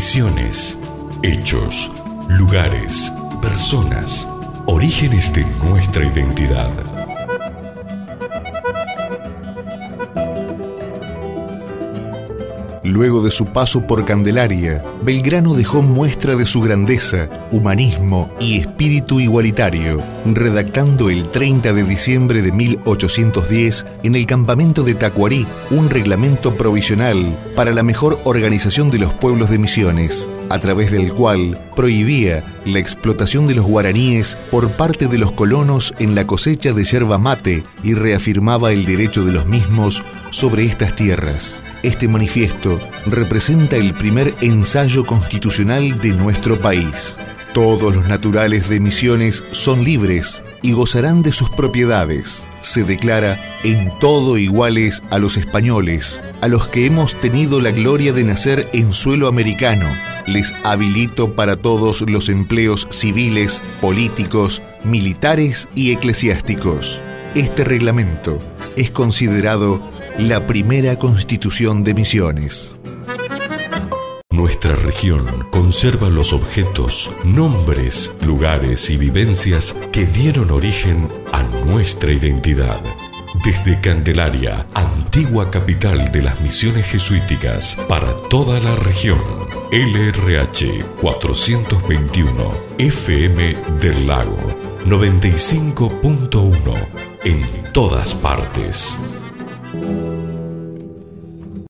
Misiones, hechos, lugares, personas, orígenes de nuestra identidad. Luego de su paso por Candelaria, Belgrano dejó muestra de su grandeza, humanismo y espíritu igualitario, redactando el 30 de diciembre de 1810 en el campamento de Tacuarí un reglamento provisional para la mejor organización de los pueblos de Misiones, a través del cual prohibía la explotación de los guaraníes por parte de los colonos en la cosecha de yerba mate y reafirmaba el derecho de los mismos sobre estas tierras. Este manifiesto representa el primer ensayo constitucional de nuestro país. Todos los naturales de Misiones son libres y gozarán de sus propiedades. Se declara en todo iguales a los españoles, a los que hemos tenido la gloria de nacer en suelo americano. Les habilito para todos los empleos civiles, políticos, militares y eclesiásticos. Este reglamento es considerado la primera constitución de Misiones. Nuestra región conserva los objetos, nombres, lugares y vivencias que dieron origen a nuestra identidad. Desde Candelaria, antigua capital de las misiones jesuíticas, para toda la región. LRH 421, FM del Lago, 95.1, en todas partes.